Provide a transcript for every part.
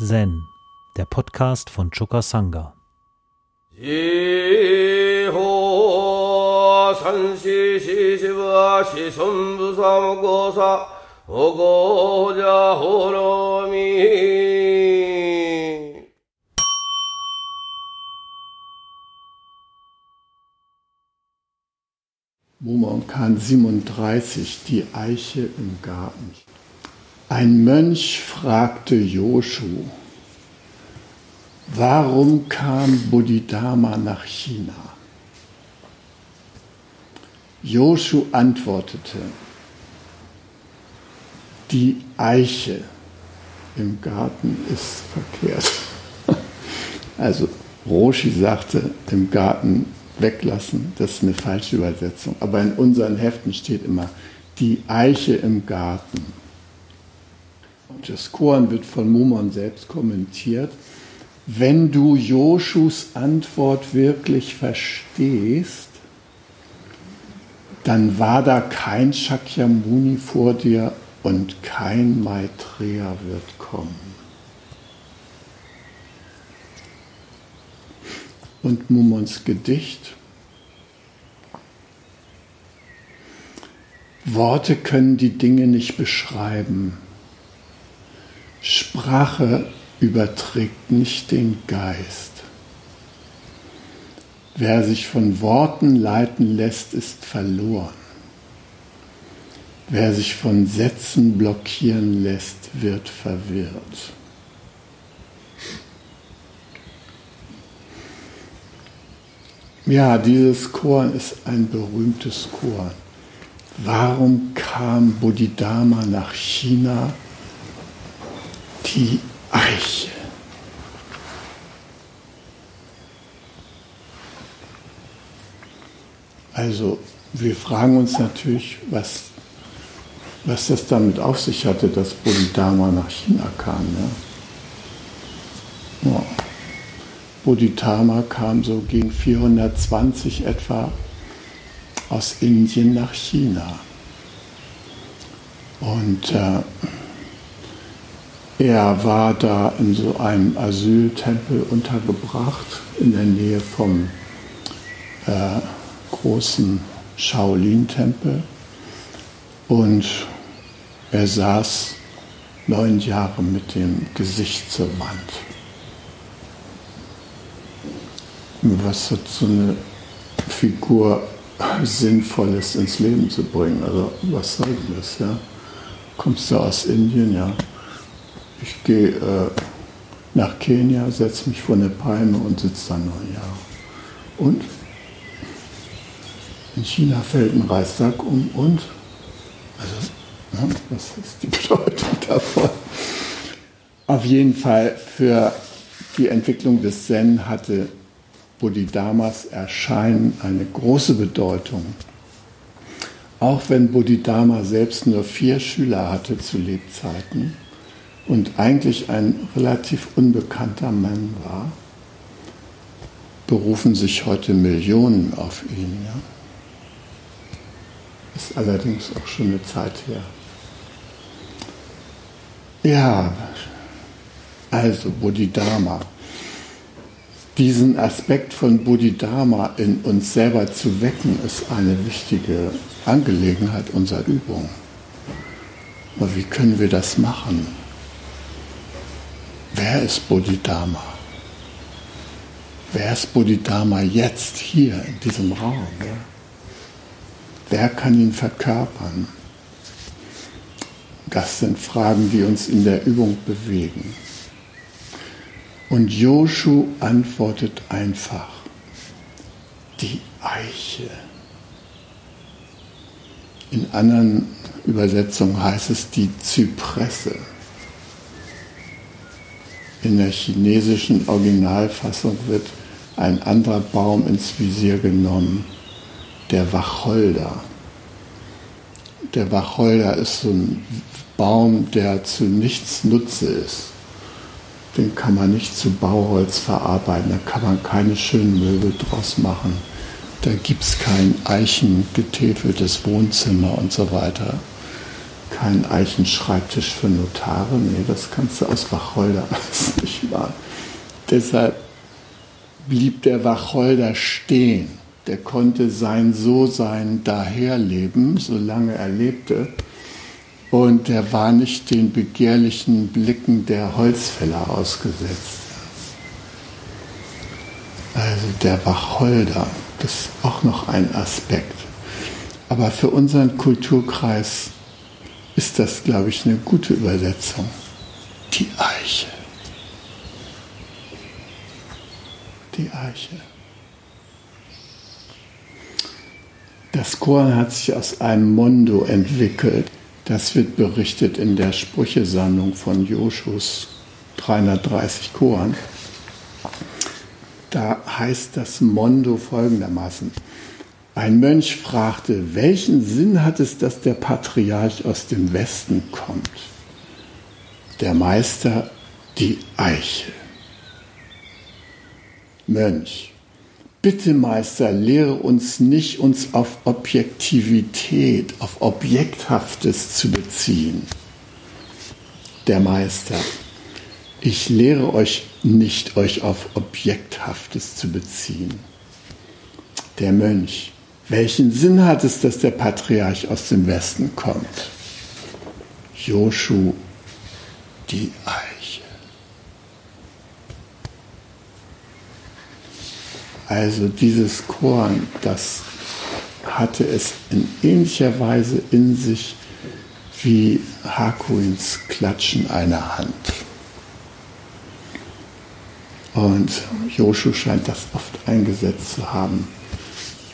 Zen, der Podcast von Choka Sangha. Mumonkan 37, die Eiche im Garten. Ein Mönch fragte Joshu, warum kam Bodhidharma nach China? Joshu antwortete, die Eiche im Garten ist verkehrt. Also Roshi sagte, im Garten weglassen, das ist eine falsche Übersetzung. Aber in unseren Heften steht immer, die Eiche im Garten. Das Koran wird von Mumon selbst kommentiert. Wenn du Joshus Antwort wirklich verstehst, dann war da kein Shakyamuni vor dir und kein Maitreya wird kommen. Und Mumons Gedicht. Worte können die Dinge nicht beschreiben. Sprache überträgt nicht den Geist. Wer sich von Worten leiten lässt, ist verloren. Wer sich von Sätzen blockieren lässt, wird verwirrt. Ja, dieses Korn ist ein berühmtes Korn. Warum kam Bodhidharma nach China? Die Eiche. Also wir fragen uns natürlich, was, was das damit auf sich hatte, dass Bodhidharma nach China kam. Ja. Ja. Bodhidharma kam so gegen 420 etwa aus Indien nach China. Und äh, er war da in so einem Asyltempel untergebracht in der Nähe vom äh, großen Shaolin-Tempel. Und er saß neun Jahre mit dem Gesicht zur Wand. Was hat so eine Figur Sinnvolles ins Leben zu bringen? Also was soll das? Ja? Kommst du aus Indien? Ja. Ich gehe äh, nach Kenia, setze mich vor eine Palme und sitze da neun Jahre. Und in China fällt ein Reissack um und also, ja, was ist die Bedeutung davon? Auf jeden Fall für die Entwicklung des Zen hatte Bodhidharmas Erscheinen eine große Bedeutung. Auch wenn Bodhidharma selbst nur vier Schüler hatte zu Lebzeiten und eigentlich ein relativ unbekannter Mann war, berufen sich heute Millionen auf ihn. Ja? Ist allerdings auch schon eine Zeit her. Ja, also Bodhidharma diesen Aspekt von Bodhidharma in uns selber zu wecken, ist eine wichtige Angelegenheit unserer Übung. Aber wie können wir das machen? Wer ist Bodhidharma? Wer ist Bodhidharma jetzt hier in diesem Raum? Ja? Wer kann ihn verkörpern? Das sind Fragen, die uns in der Übung bewegen. Und Joshu antwortet einfach, die Eiche. In anderen Übersetzungen heißt es die Zypresse. In der chinesischen Originalfassung wird ein anderer Baum ins Visier genommen, der Wacholder. Der Wacholder ist so ein Baum, der zu nichts Nutze ist den kann man nicht zu Bauholz verarbeiten, da kann man keine schönen Möbel draus machen. Da gibt es kein eichengetäfeltes Wohnzimmer und so weiter. Keinen Eichenschreibtisch für Notare. Nee, das kannst du aus Wacholder alles nicht machen. Deshalb blieb der Wacholder stehen. Der konnte sein So-Sein daherleben, solange er lebte. Und er war nicht den begehrlichen Blicken der Holzfäller ausgesetzt. Also der Wacholder, das ist auch noch ein Aspekt. Aber für unseren Kulturkreis ist das, glaube ich, eine gute Übersetzung. Die Eiche. Die Eiche. Das Korn hat sich aus einem Mondo entwickelt. Das wird berichtet in der Sprüchesammlung von Joschus 330 Korn. Da heißt das Mondo folgendermaßen. Ein Mönch fragte, welchen Sinn hat es, dass der Patriarch aus dem Westen kommt? Der Meister, die Eiche. Mönch, bitte Meister, lehre uns nicht, uns auf Objektivität, auf Objekthaftes zu beziehen. Der Meister, ich lehre euch nicht, euch auf Objekthaftes zu beziehen. Der Mönch, welchen Sinn hat es, dass der Patriarch aus dem Westen kommt? Joshu, die Eiche. Also dieses Korn, das hatte es in ähnlicher Weise in sich wie Hakuins Klatschen einer Hand. Und Joshu scheint das oft eingesetzt zu haben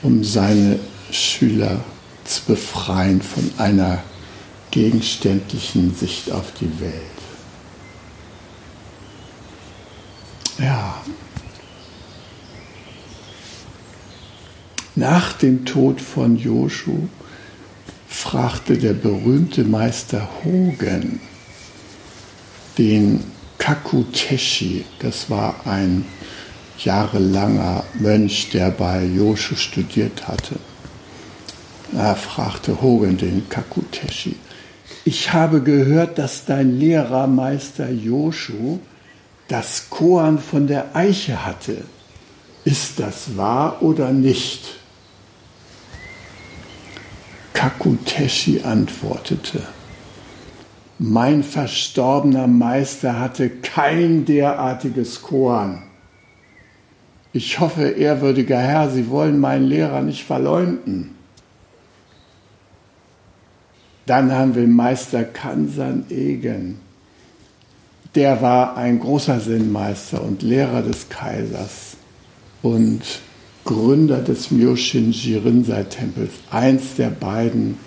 um seine Schüler zu befreien von einer gegenständlichen Sicht auf die Welt. Ja. Nach dem Tod von Joshu fragte der berühmte Meister Hogen den Kakuteshi, das war ein jahrelanger Mönch, der bei Joshu studiert hatte. Er fragte Hogen den Kakuteshi, ich habe gehört, dass dein Lehrer Meister Joshu das Koan von der Eiche hatte. Ist das wahr oder nicht? Kakuteshi antwortete, mein verstorbener Meister hatte kein derartiges Koan. Ich hoffe, ehrwürdiger Herr, Sie wollen meinen Lehrer nicht verleumden. Dann haben wir Meister Kansan Egen. Der war ein großer Sinnmeister und Lehrer des Kaisers und Gründer des Myoshinji Rinzai-Tempels. Eins der beiden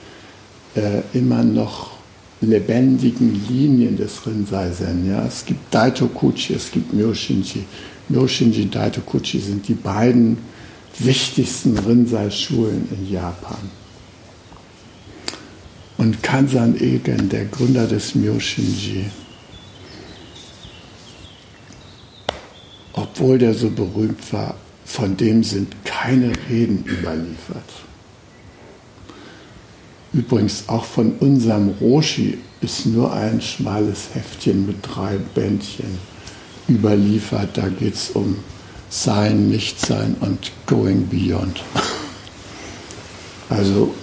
äh, immer noch lebendigen Linien des Rinzai-Zen. Ja. Es gibt Daitokuchi, es gibt Myoshinji. Myoshinji Daitokuchi sind die beiden wichtigsten Rinzai-Schulen in Japan. Und Kansan Egen, der Gründer des Myoshinji, obwohl der so berühmt war, von dem sind keine Reden überliefert. Übrigens auch von unserem Roshi ist nur ein schmales Heftchen mit drei Bändchen überliefert. Da geht es um Sein, Nichtsein und Going Beyond. Also,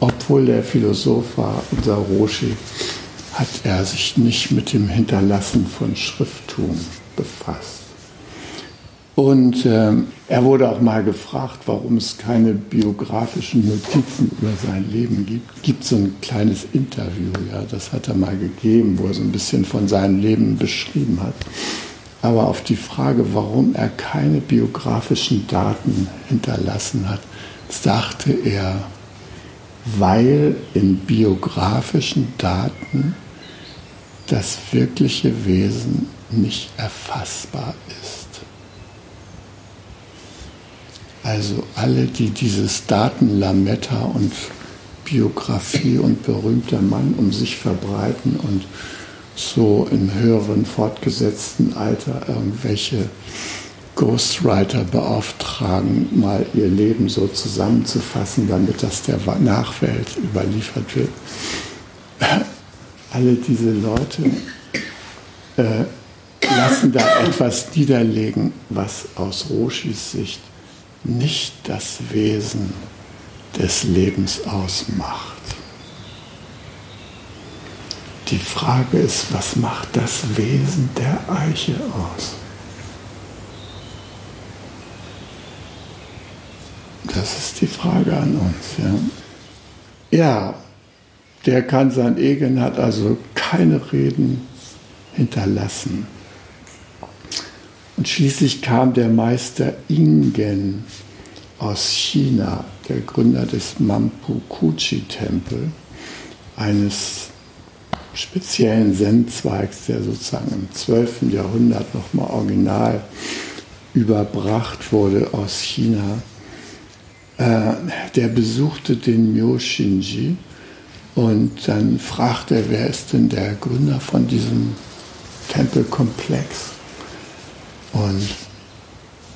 obwohl der Philosoph war, unser Roshi, hat er sich nicht mit dem Hinterlassen von Schrifttum befasst. Und ähm, er wurde auch mal gefragt, warum es keine biografischen Notizen über sein Leben gibt. Gibt so ein kleines Interview, ja, das hat er mal gegeben, wo er so ein bisschen von seinem Leben beschrieben hat. Aber auf die Frage, warum er keine biografischen Daten hinterlassen hat, sagte er, weil in biografischen Daten das wirkliche Wesen nicht erfassbar ist. Also alle, die dieses Datenlametta und Biografie und berühmter Mann um sich verbreiten und so im höheren, fortgesetzten Alter irgendwelche Ghostwriter beauftragen, mal ihr Leben so zusammenzufassen, damit das der Nachwelt überliefert wird. alle diese Leute äh, lassen da etwas niederlegen, was aus Roshis Sicht nicht das Wesen des Lebens ausmacht. Die Frage ist, was macht das Wesen der Eiche aus? Das ist die Frage an uns. Ja, ja der Kansan Egen hat also keine Reden hinterlassen. Und schließlich kam der Meister Ingen aus China, der Gründer des Mampukuchi-Tempel, eines speziellen Zen-Zweigs, der sozusagen im 12. Jahrhundert nochmal original überbracht wurde aus China. Äh, der besuchte den Myoshinji und dann fragte er, wer ist denn der Gründer von diesem Tempelkomplex? Und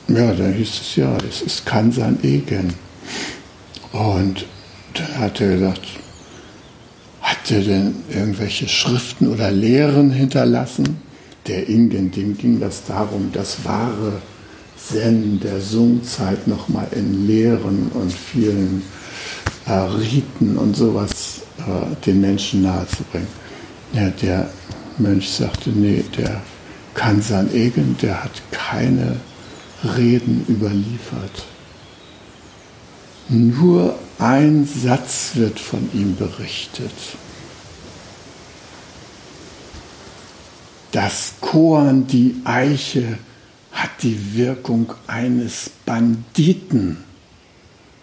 ja, da hieß es ja, es ist Kansan Egen. Und dann hat er gesagt, hat er denn irgendwelche Schriften oder Lehren hinterlassen? Der Ingen, dem ging das darum, das wahre Zen der Sungzeit nochmal in Lehren und vielen äh, Riten und sowas äh, den Menschen nahezubringen. Ja, der Mönch sagte, nee, der Kansan Egen, der hat keine Reden überliefert. Nur ein Satz wird von ihm berichtet. Das Korn, die Eiche, hat die Wirkung eines Banditen,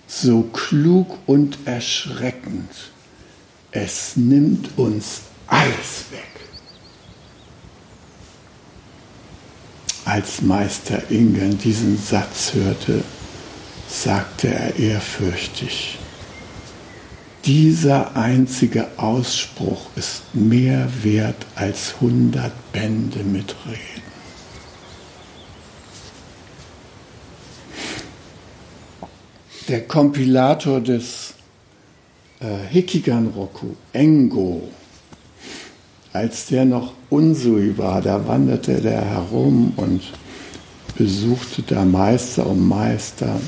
so klug und erschreckend. Es nimmt uns alles weg. Als Meister Ingen diesen Satz hörte, sagte er ehrfürchtig, dieser einzige Ausspruch ist mehr wert als hundert Bände mit Reden. Der Kompilator des äh, Hikigan Roku, Engo, als der noch Unsui war, da wanderte der herum und besuchte da Meister um Meister.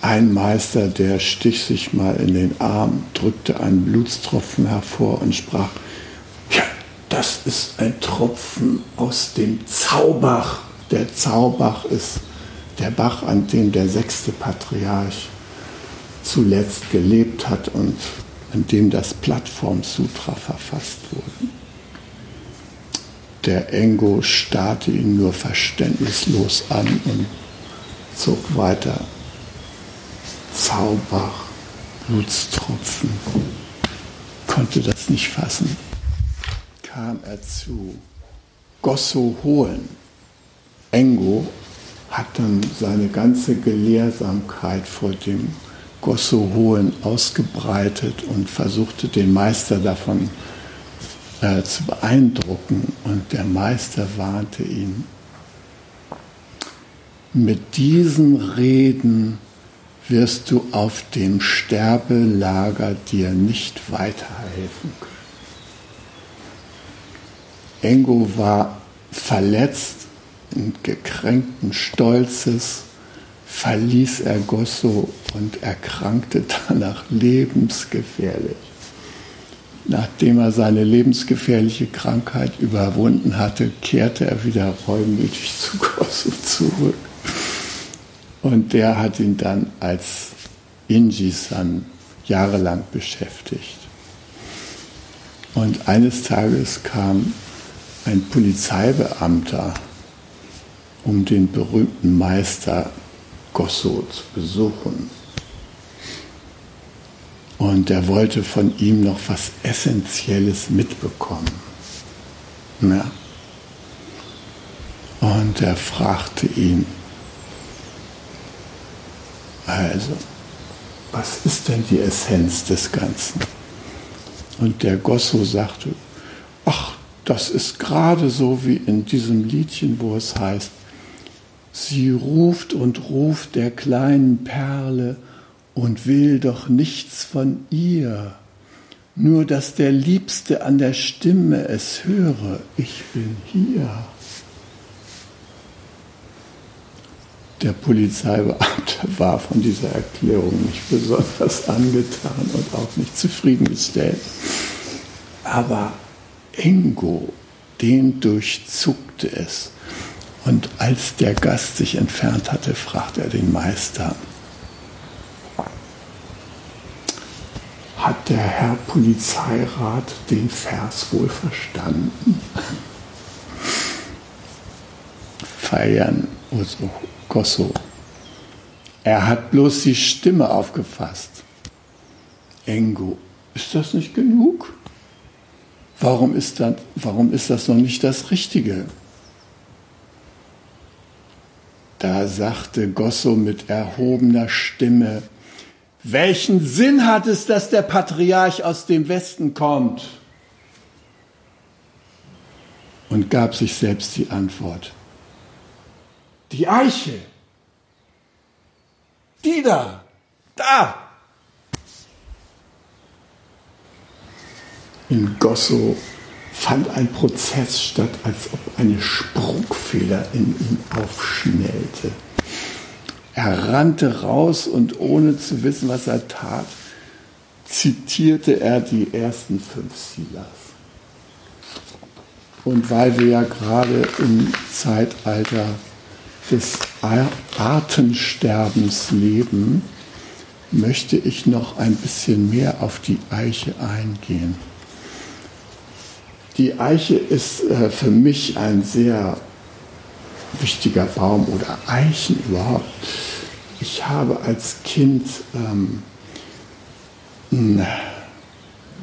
Ein Meister, der stich sich mal in den Arm, drückte einen Blutstropfen hervor und sprach, ja, das ist ein Tropfen aus dem Zaubach. Der Zaubach ist der Bach, an dem der sechste Patriarch zuletzt gelebt hat und in dem das Plattform-Sutra verfasst wurde. Der Engo starrte ihn nur verständnislos an und zog weiter. Zauber, Blutstropfen, konnte das nicht fassen. Kam er zu Gosso holen. Engo hat dann seine ganze Gelehrsamkeit vor dem Gosso Hohen ausgebreitet und versuchte den Meister davon äh, zu beeindrucken. Und der Meister warnte ihn, mit diesen Reden wirst du auf dem Sterbelager dir nicht weiterhelfen können. Engo war verletzt und gekränkten Stolzes verließ er Gosso und erkrankte danach lebensgefährlich. Nachdem er seine lebensgefährliche Krankheit überwunden hatte, kehrte er wieder reumütig zu Gosso zurück. Und der hat ihn dann als Inji-san jahrelang beschäftigt. Und eines Tages kam ein Polizeibeamter, um den berühmten Meister Gosso zu besuchen. Und er wollte von ihm noch was Essentielles mitbekommen. Ja. Und er fragte ihn, also, was ist denn die Essenz des Ganzen? Und der Gosso sagte, ach, das ist gerade so wie in diesem Liedchen, wo es heißt, Sie ruft und ruft der kleinen Perle und will doch nichts von ihr. nur dass der Liebste an der Stimme es höre, ich bin hier. Der Polizeibeamte war von dieser Erklärung nicht besonders angetan und auch nicht zufriedengestellt. Aber Ingo, den durchzuckte es. Und als der Gast sich entfernt hatte, fragte er den Meister, hat der Herr Polizeirat den Vers wohl verstanden? Feiern Uso Gosso. Er hat bloß die Stimme aufgefasst. Engo, ist das nicht genug? Warum ist das, warum ist das noch nicht das Richtige? Da sagte Gosso mit erhobener Stimme, welchen Sinn hat es, dass der Patriarch aus dem Westen kommt? Und gab sich selbst die Antwort. Die Eiche. Die da. Da. In Gosso fand ein Prozess statt, als ob eine Spruchfeder in ihm aufschnellte. Er rannte raus und ohne zu wissen, was er tat, zitierte er die ersten fünf Silas. Und weil wir ja gerade im Zeitalter des Artensterbens leben, möchte ich noch ein bisschen mehr auf die Eiche eingehen. Die Eiche ist äh, für mich ein sehr wichtiger Baum oder Eichen überhaupt. Ich habe als Kind ähm,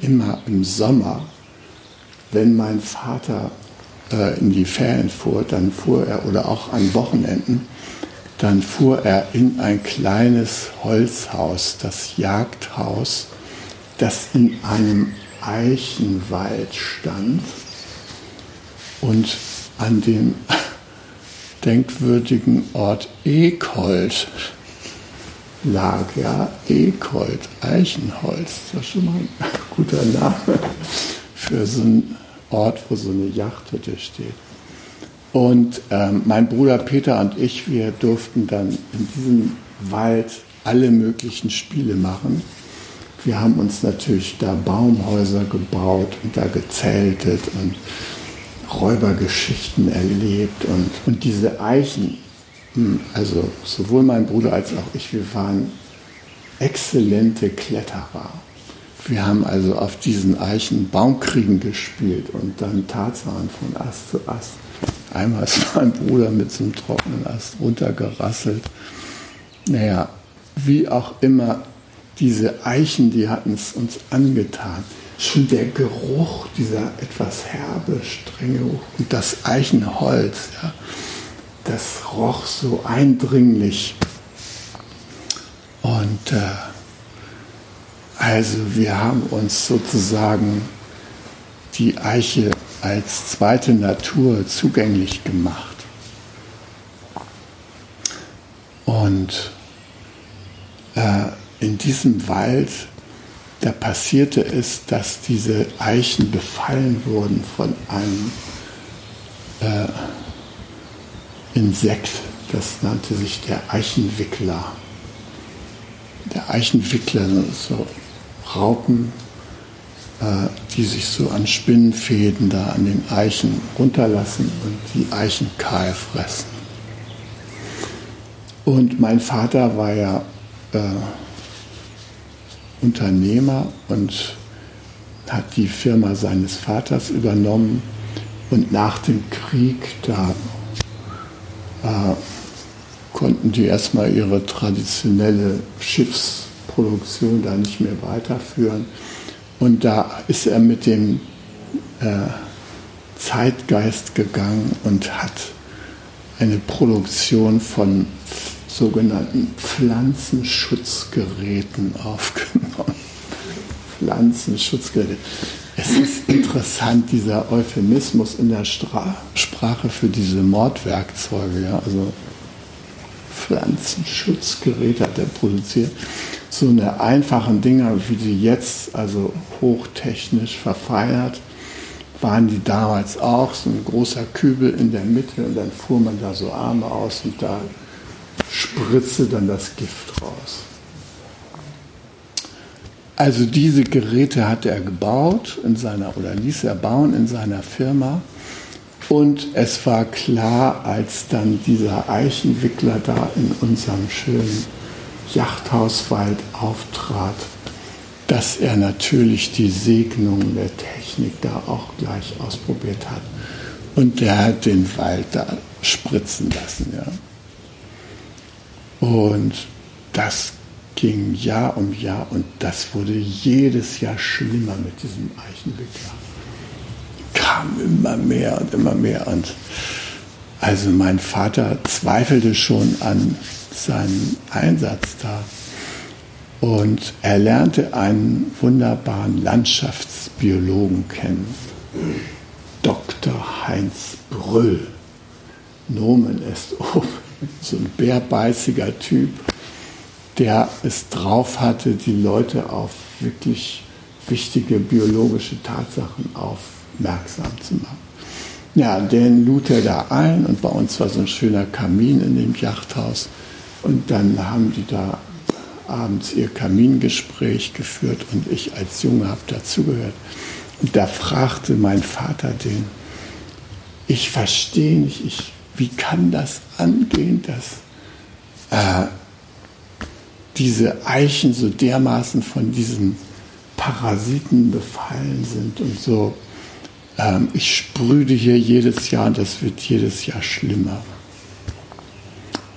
immer im Sommer, wenn mein Vater äh, in die Ferien fuhr, dann fuhr er, oder auch an Wochenenden, dann fuhr er in ein kleines Holzhaus, das Jagdhaus, das in einem Eichenwald stand und an dem denkwürdigen Ort Ekold lag, ja, Ekold, Eichenholz, das ist schon mal ein guter Name für so einen Ort, wo so eine Yachthütte steht. Und ähm, mein Bruder Peter und ich, wir durften dann in diesem Wald alle möglichen Spiele machen. Wir haben uns natürlich da Baumhäuser gebaut und da gezeltet und Räubergeschichten erlebt und, und diese Eichen, hm, also sowohl mein Bruder als auch ich, wir waren exzellente Kletterer. Wir haben also auf diesen Eichen Baumkriegen gespielt und dann Tarzan von Ast zu Ast. Einmal ist mein Bruder mit so einem trockenen Ast runtergerasselt. Naja, wie auch immer, diese Eichen, die hatten es uns angetan schon der Geruch, dieser etwas herbe, strenge und das Eichenholz, ja, das roch so eindringlich. Und äh, also wir haben uns sozusagen die Eiche als zweite Natur zugänglich gemacht. Und äh, in diesem Wald da passierte es, dass diese Eichen befallen wurden von einem äh, Insekt, das nannte sich der Eichenwickler. Der Eichenwickler so Raupen, äh, die sich so an Spinnenfäden da an den Eichen runterlassen und die Eichen kahl fressen. Und mein Vater war ja äh, Unternehmer und hat die Firma seines Vaters übernommen. Und nach dem Krieg, da äh, konnten die erstmal ihre traditionelle Schiffsproduktion da nicht mehr weiterführen. Und da ist er mit dem äh, Zeitgeist gegangen und hat eine Produktion von sogenannten Pflanzenschutzgeräten aufgenommen. Pflanzenschutzgeräte. Es ist interessant, dieser Euphemismus in der Stra Sprache für diese Mordwerkzeuge. Ja? Also Pflanzenschutzgeräte hat er produziert. so eine einfachen Dinger, wie sie jetzt, also hochtechnisch verfeinert, waren die damals auch. So ein großer Kübel in der Mitte und dann fuhr man da so Arme aus und da spritzte dann das Gift raus. Also diese Geräte hat er gebaut in seiner oder ließ er bauen in seiner Firma. Und es war klar, als dann dieser Eichenwickler da in unserem schönen Yachthauswald auftrat, dass er natürlich die Segnung der Technik da auch gleich ausprobiert hat. Und der hat den Wald da spritzen lassen. Ja. Und das ging Jahr um Jahr und das wurde jedes Jahr schlimmer mit diesem Eichenwickler. Kam immer mehr und immer mehr. Und also mein Vater zweifelte schon an seinem Einsatz da. Und er lernte einen wunderbaren Landschaftsbiologen kennen, Dr. Heinz Brüll. Nomen est oben, so ein bärbeißiger Typ, der es drauf hatte, die Leute auf wirklich wichtige biologische Tatsachen aufmerksam zu machen. Ja, den lud er da ein und bei uns war so ein schöner Kamin in dem Yachthaus. Und dann haben die da abends ihr Kamingespräch geführt und ich als Junge habe dazugehört. Und da fragte mein Vater den, ich verstehe nicht, ich, wie kann das angehen, dass äh, diese Eichen so dermaßen von diesen Parasiten befallen sind und so. Ähm, ich sprühe hier jedes Jahr und das wird jedes Jahr schlimmer.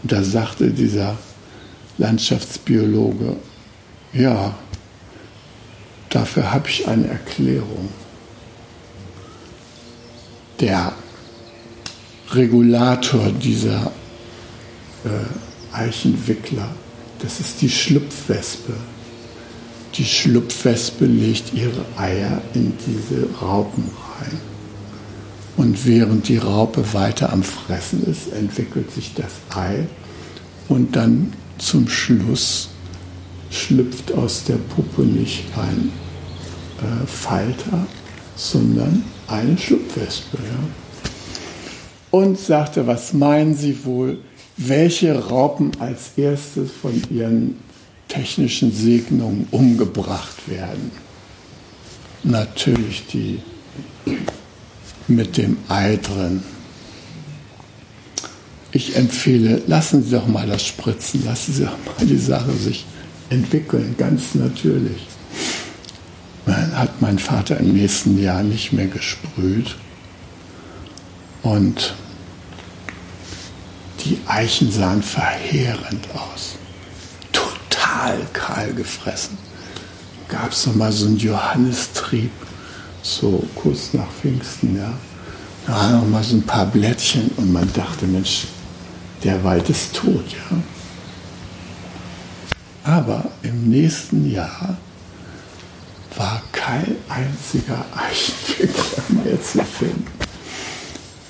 Und da sagte dieser Landschaftsbiologe, ja, dafür habe ich eine Erklärung. Der Regulator dieser äh, Eichenwickler, das ist die Schlupfwespe. Die Schlupfwespe legt ihre Eier in diese Raupen rein. Und während die Raupe weiter am Fressen ist, entwickelt sich das Ei und dann zum Schluss schlüpft aus der Puppe nicht ein äh, Falter, sondern eine Schlupfwespe. Ja? Und sagte, was meinen Sie wohl, welche Raupen als erstes von ihren technischen Segnungen umgebracht werden? Natürlich die mit dem Ei drin. Ich empfehle, lassen Sie doch mal das spritzen, lassen Sie doch mal die Sache sich entwickeln, ganz natürlich. Dann hat mein Vater im nächsten Jahr nicht mehr gesprüht und die Eichen sahen verheerend aus, total kahl gefressen. Gab es noch mal so einen Johannistrieb so kurz nach Pfingsten, ja. Da waren noch mal so ein paar Blättchen und man dachte, Mensch, der Wald ist tot, ja. Aber im nächsten Jahr war kein einziger Eichenfinger mehr zu finden.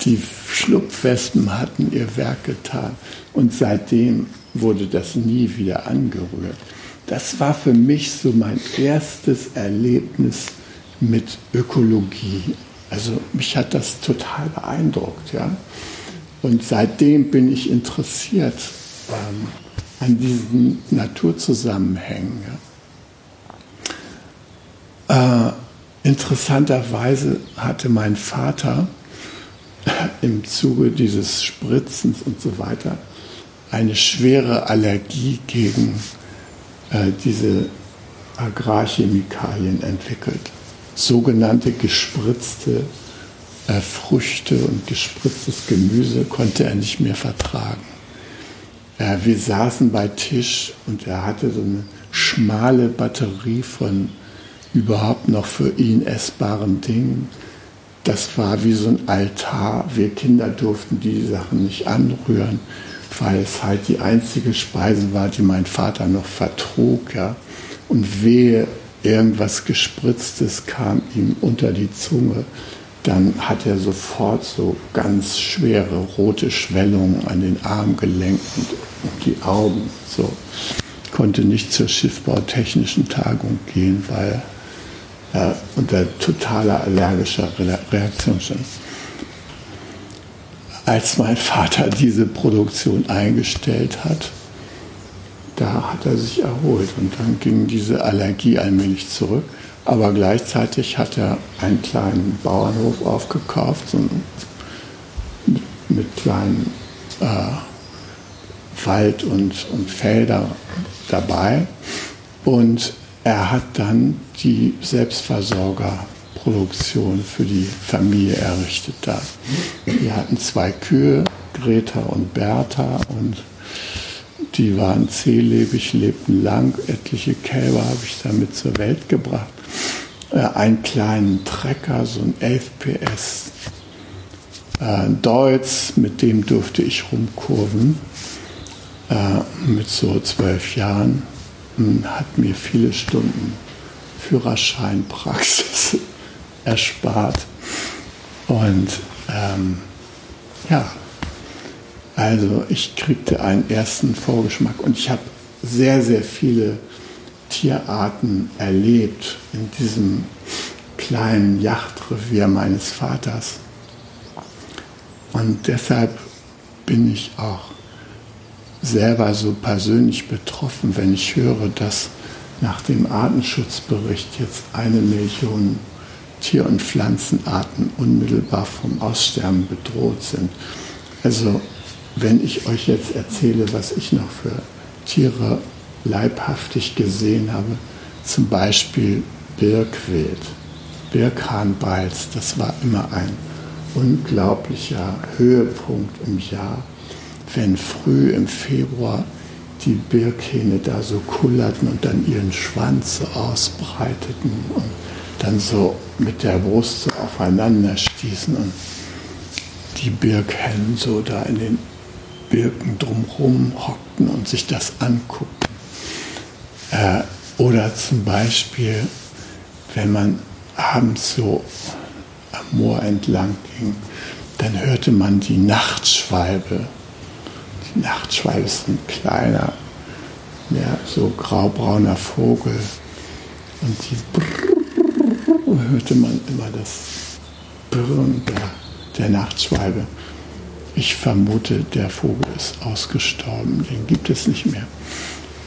Die Schlupfwespen hatten ihr Werk getan und seitdem wurde das nie wieder angerührt. Das war für mich so mein erstes Erlebnis mit Ökologie. Also mich hat das total beeindruckt. Ja? Und seitdem bin ich interessiert ähm, an diesen Naturzusammenhängen. Ja? Äh, interessanterweise hatte mein Vater im Zuge dieses Spritzens und so weiter eine schwere Allergie gegen äh, diese Agrarchemikalien entwickelt sogenannte gespritzte äh, Früchte und gespritztes Gemüse konnte er nicht mehr vertragen. Äh, wir saßen bei Tisch und er hatte so eine schmale Batterie von überhaupt noch für ihn essbaren Dingen. Das war wie so ein Altar. Wir Kinder durften die Sachen nicht anrühren, weil es halt die einzige Speise war, die mein Vater noch vertrug. Ja. Und wehe, irgendwas Gespritztes kam ihm unter die Zunge, dann hat er sofort so ganz schwere rote Schwellungen an den Armgelenken und die Augen. So. konnte nicht zur Schiffbautechnischen Tagung gehen, weil er unter totaler allergischer Reaktion stand. Als mein Vater diese Produktion eingestellt hat, da hat er sich erholt und dann ging diese Allergie allmählich zurück. Aber gleichzeitig hat er einen kleinen Bauernhof aufgekauft, so mit, mit kleinen äh, Wald und, und Felder dabei. Und er hat dann die Selbstversorgerproduktion für die Familie errichtet da. Wir hatten zwei Kühe, Greta und Bertha, und die waren zählebig, lebten lang. Etliche Kälber habe ich damit zur Welt gebracht. Äh, einen kleinen Trecker, so ein 11 PS äh, Deutz, mit dem durfte ich rumkurven äh, mit so zwölf Jahren. Hat mir viele Stunden Führerscheinpraxis erspart. Und ähm, ja, also ich kriegte einen ersten Vorgeschmack und ich habe sehr, sehr viele Tierarten erlebt in diesem kleinen Yachtrevier meines Vaters. Und deshalb bin ich auch selber so persönlich betroffen, wenn ich höre, dass nach dem Artenschutzbericht jetzt eine Million Tier- und Pflanzenarten unmittelbar vom Aussterben bedroht sind. Also wenn ich euch jetzt erzähle, was ich noch für Tiere leibhaftig gesehen habe, zum Beispiel Birkwild, Birkhahnbalz, das war immer ein unglaublicher Höhepunkt im Jahr, wenn früh im Februar die Birkhähne da so kullerten und dann ihren Schwanz so ausbreiteten und dann so mit der Brust so aufeinander stießen und die Birkhennen so da in den Birken drumherum hockten und sich das anguckten. Äh, oder zum Beispiel, wenn man abends so am Moor entlang ging, dann hörte man die Nachtschwalbe. Nachtschwalbe ist ein kleiner, ja, so graubrauner Vogel. Und die Brrr, hörte man immer das Brrren der, der Nachtschwalbe. Ich vermute, der Vogel ist ausgestorben, den gibt es nicht mehr.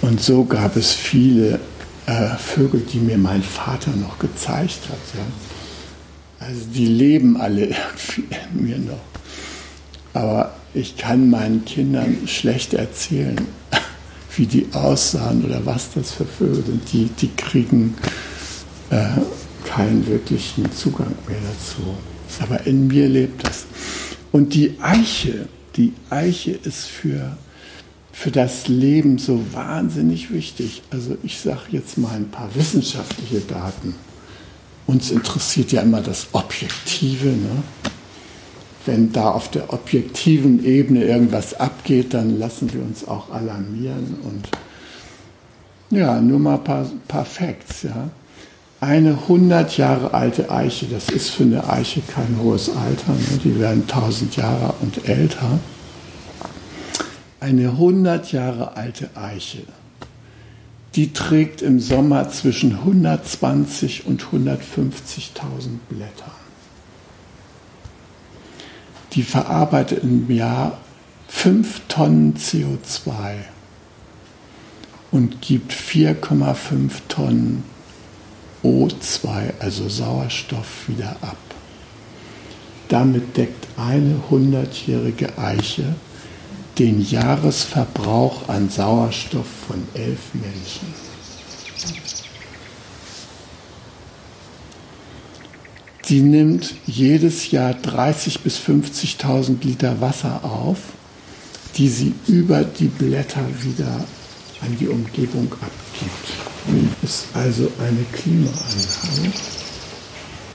Und so gab es viele äh, Vögel, die mir mein Vater noch gezeigt hat. Ja. Also die leben alle mir noch. Aber ich kann meinen Kindern schlecht erzählen, wie die aussahen oder was das für Vögel sind. Die, die kriegen äh, keinen wirklichen Zugang mehr dazu. Aber in mir lebt das. Und die Eiche, die Eiche ist für, für das Leben so wahnsinnig wichtig. Also ich sage jetzt mal ein paar wissenschaftliche Daten. Uns interessiert ja immer das Objektive. Ne? Wenn da auf der objektiven Ebene irgendwas abgeht, dann lassen wir uns auch alarmieren. Und ja, nur mal ein paar, paar Facts. Ja? Eine 100 Jahre alte Eiche, das ist für eine Eiche kein hohes Alter, ne? die werden 1000 Jahre und älter. Eine 100 Jahre alte Eiche die trägt im Sommer zwischen 120 und 150.000 Blätter. Die verarbeitet im Jahr 5 Tonnen CO2 und gibt 4,5 Tonnen O2, also Sauerstoff, wieder ab. Damit deckt eine hundertjährige Eiche den Jahresverbrauch an Sauerstoff von elf Menschen. Sie nimmt jedes Jahr 30.000 bis 50.000 Liter Wasser auf, die sie über die Blätter wieder an die Umgebung abgibt. Das ist also eine Klimaanlage.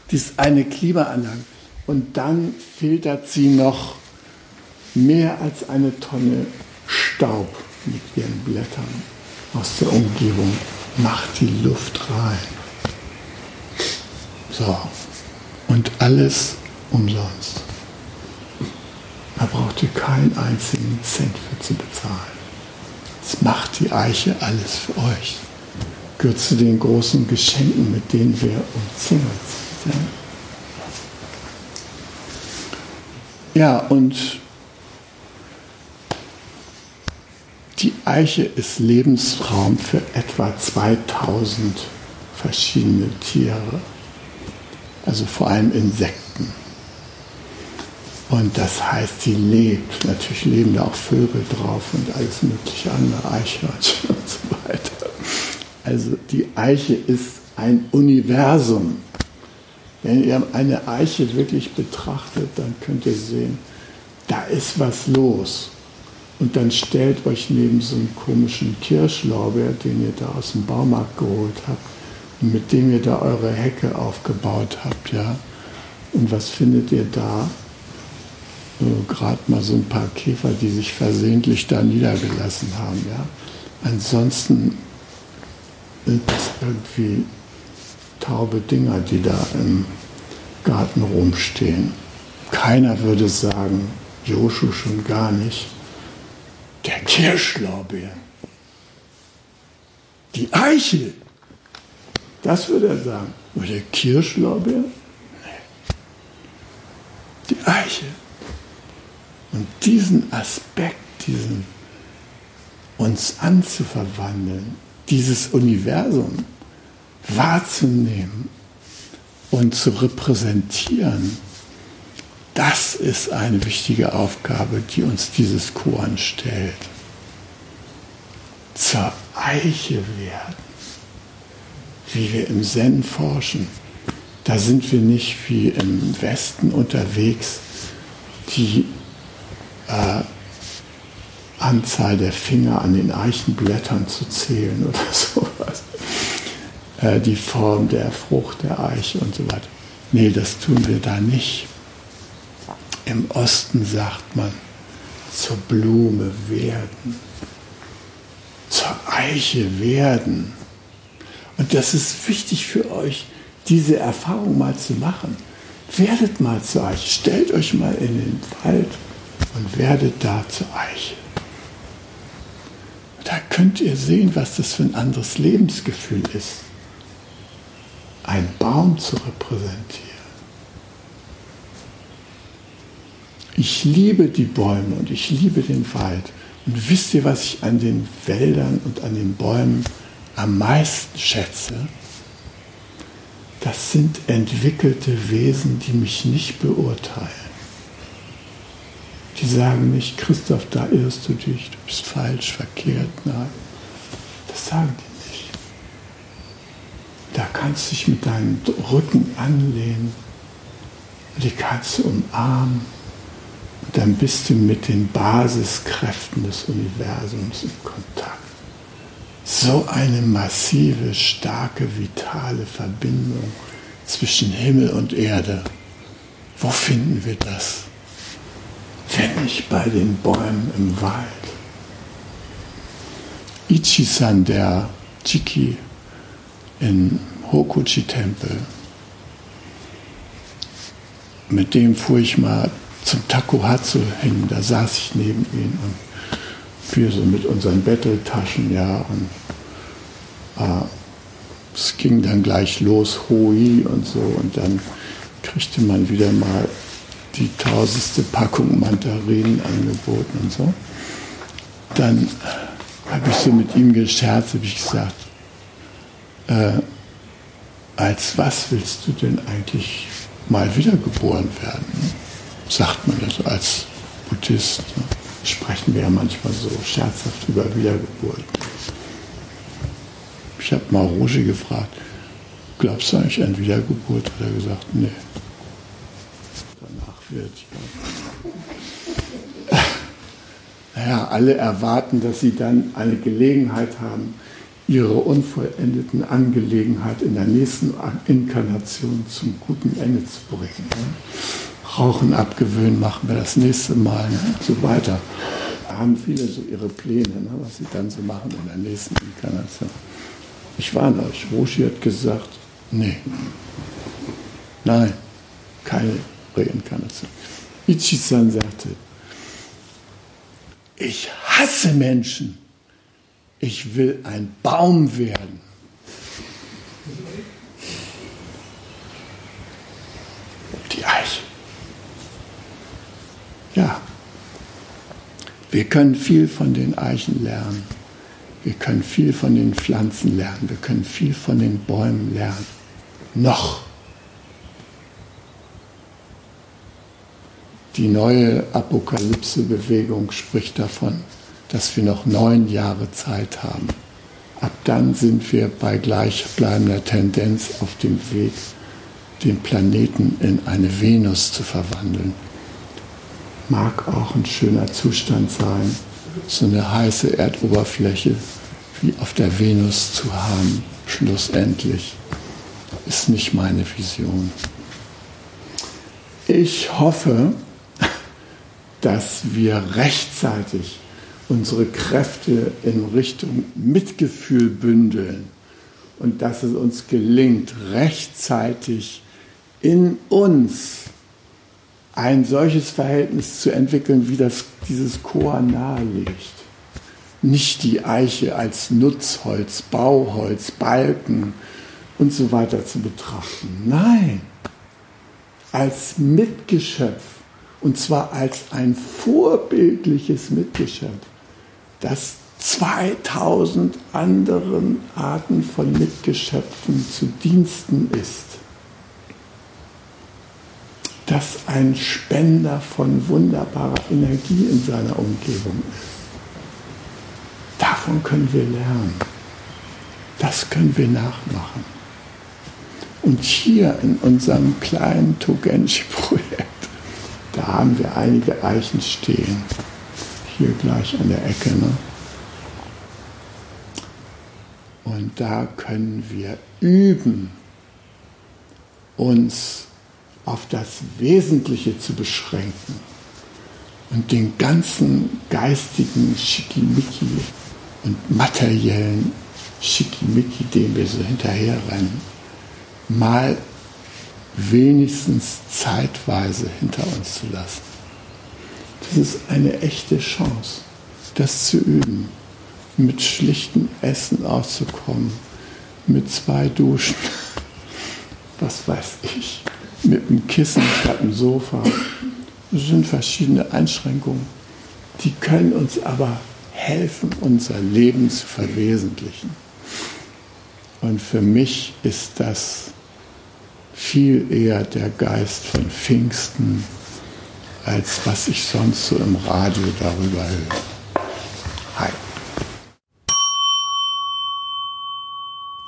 Das ist eine Klimaanlage. Und dann filtert sie noch mehr als eine Tonne Staub mit ihren Blättern aus der Umgebung. Macht die Luft rein. So. Und alles umsonst. Da braucht ihr keinen einzigen Cent für zu bezahlen. Das macht die Eiche alles für euch. Gehört zu den großen Geschenken, mit denen wir umzingelt sind. Ja, und die Eiche ist Lebensraum für etwa 2000 verschiedene Tiere, also vor allem Insekten. Und das heißt, sie lebt. Natürlich leben da auch Vögel drauf und alles mögliche andere, Eichhörnchen und so weiter. Also die Eiche ist ein Universum. Wenn ihr eine Eiche wirklich betrachtet, dann könnt ihr sehen, da ist was los. Und dann stellt euch neben so einen komischen Kirschlaubeer, den ihr da aus dem Baumarkt geholt habt, mit dem ihr da eure Hecke aufgebaut habt, ja. Und was findet ihr da? So, Gerade mal so ein paar Käfer, die sich versehentlich da niedergelassen haben, ja. Ansonsten sind das irgendwie taube Dinger, die da im Garten rumstehen. Keiner würde sagen, Joshu schon gar nicht, der Kirschlaubeer. Die Eiche. Das würde er sagen. Aber der Kirschlaubeer? Nee. Die Eiche. Und diesen Aspekt, diesen uns anzuverwandeln, dieses Universum wahrzunehmen und zu repräsentieren, das ist eine wichtige Aufgabe, die uns dieses Koan stellt. Zur Eiche werden, wie wir im Zen forschen. Da sind wir nicht wie im Westen unterwegs, die äh, Anzahl der Finger an den Eichenblättern zu zählen oder sowas. Äh, die Form der Frucht der Eiche und so weiter. Nee, das tun wir da nicht. Im Osten sagt man, zur Blume werden, zur Eiche werden. Und das ist wichtig für euch, diese Erfahrung mal zu machen. Werdet mal zur Eiche, stellt euch mal in den Wald und werdet da zur Eiche. Da könnt ihr sehen, was das für ein anderes Lebensgefühl ist, einen Baum zu repräsentieren. Ich liebe die Bäume und ich liebe den Wald. Und wisst ihr, was ich an den Wäldern und an den Bäumen am meisten schätze? Das sind entwickelte Wesen, die mich nicht beurteilen. Die sagen nicht, Christoph, da irrst du dich, du bist falsch, verkehrt. Nein, das sagen die nicht. Da kannst du dich mit deinem Rücken anlehnen, die kannst du umarmen und dann bist du mit den Basiskräften des Universums in Kontakt. So eine massive, starke, vitale Verbindung zwischen Himmel und Erde. Wo finden wir das? Wenn nicht bei den Bäumen im Wald. Ichi-san, der Chiki in Hokuchi-Tempel, mit dem fuhr ich mal zum Takuhatsu hin. Da saß ich neben ihm und wir so mit unseren Betteltaschen, ja. Und äh, es ging dann gleich los, Hoi und so. Und dann kriegte man wieder mal die tausendste Packung Mandarinen angeboten und so. Dann habe ich so mit ihm gescherzt, habe ich gesagt, äh, als was willst du denn eigentlich mal wiedergeboren werden? sagt man das als Buddhist. Ne? Sprechen wir ja manchmal so scherzhaft über Wiedergeburt. Ich habe mal Roger gefragt, glaubst du eigentlich an Wiedergeburt? Hat er gesagt, nee. Danach wird ja. Naja, alle erwarten, dass sie dann eine Gelegenheit haben, ihre unvollendeten Angelegenheit in der nächsten Inkarnation zum guten Ende zu bringen. Rauchen abgewöhnen, machen wir das nächste Mal ne? und so weiter. Da haben viele so ihre Pläne, ne? was sie dann so machen in der nächsten Inkarnation. Ich warne euch, Roshi hat gesagt, nee, nein, keine Reinkarnation. Ichi-san sagte, ich hasse Menschen, Ich will ein Baum werden. Die Eiche. Ja, wir können viel von den Eichen lernen. Wir können viel von den Pflanzen lernen. Wir können viel von den Bäumen lernen. Noch. Die neue Apokalypse-Bewegung spricht davon, dass wir noch neun Jahre Zeit haben. Ab dann sind wir bei gleichbleibender Tendenz auf dem Weg, den Planeten in eine Venus zu verwandeln. Mag auch ein schöner Zustand sein, so eine heiße Erdoberfläche wie auf der Venus zu haben, schlussendlich, ist nicht meine Vision. Ich hoffe, dass wir rechtzeitig unsere Kräfte in Richtung Mitgefühl bündeln und dass es uns gelingt, rechtzeitig in uns ein solches Verhältnis zu entwickeln, wie das dieses Chor nahelegt. Nicht die Eiche als Nutzholz, Bauholz, Balken und so weiter zu betrachten. Nein, als Mitgeschöpf und zwar als ein vorbildliches Mitgeschöpf, das 2000 anderen Arten von Mitgeschöpfen zu Diensten ist das ein Spender von wunderbarer Energie in seiner Umgebung ist. Davon können wir lernen. Das können wir nachmachen. Und hier in unserem kleinen Togenshi-Projekt, da haben wir einige Eichen stehen. Hier gleich an der Ecke. Ne? Und da können wir üben, uns auf das Wesentliche zu beschränken und den ganzen geistigen Schickimicki und materiellen Schickimicki, dem wir so hinterherrennen, mal wenigstens zeitweise hinter uns zu lassen. Das ist eine echte Chance, das zu üben, mit schlichtem Essen auszukommen, mit zwei Duschen, was weiß ich mit dem Kissen statt dem Sofa. Das sind verschiedene Einschränkungen. Die können uns aber helfen, unser Leben zu verwesentlichen. Und für mich ist das viel eher der Geist von Pfingsten, als was ich sonst so im Radio darüber höre. Hi.